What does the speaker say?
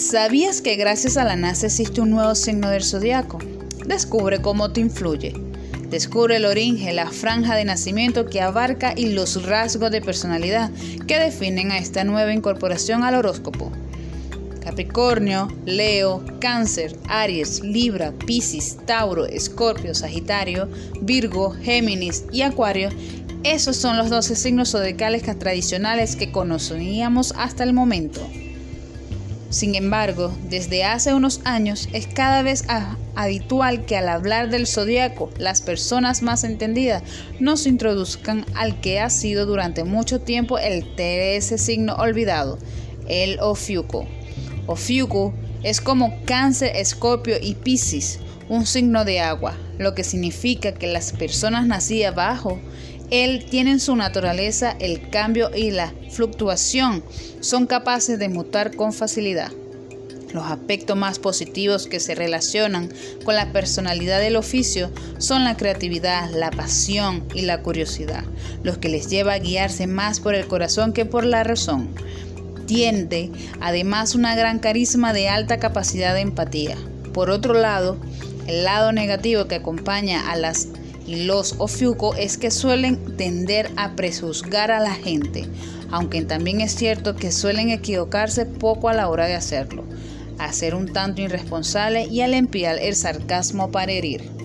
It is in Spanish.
¿Sabías que gracias a la NASA existe un nuevo signo del zodiaco? Descubre cómo te influye. Descubre el origen, la franja de nacimiento que abarca y los rasgos de personalidad que definen a esta nueva incorporación al horóscopo. Capricornio, Leo, Cáncer, Aries, Libra, Piscis, Tauro, Escorpio, Sagitario, Virgo, Géminis y Acuario. Esos son los 12 signos zodiacales tradicionales que conocíamos hasta el momento. Sin embargo, desde hace unos años es cada vez habitual que al hablar del zodiaco, las personas más entendidas nos introduzcan al que ha sido durante mucho tiempo el ese signo olvidado, el Ofiuco. Ofiuco es como Cáncer, Escorpio y Piscis, un signo de agua, lo que significa que las personas nacidas bajo él tiene en su naturaleza el cambio y la fluctuación. Son capaces de mutar con facilidad. Los aspectos más positivos que se relacionan con la personalidad del oficio son la creatividad, la pasión y la curiosidad, los que les lleva a guiarse más por el corazón que por la razón. Tiende además una gran carisma de alta capacidad de empatía. Por otro lado, el lado negativo que acompaña a las y los ofiuco es que suelen tender a prejuzgar a la gente, aunque también es cierto que suelen equivocarse poco a la hora de hacerlo, a ser un tanto irresponsable y al emplear el sarcasmo para herir.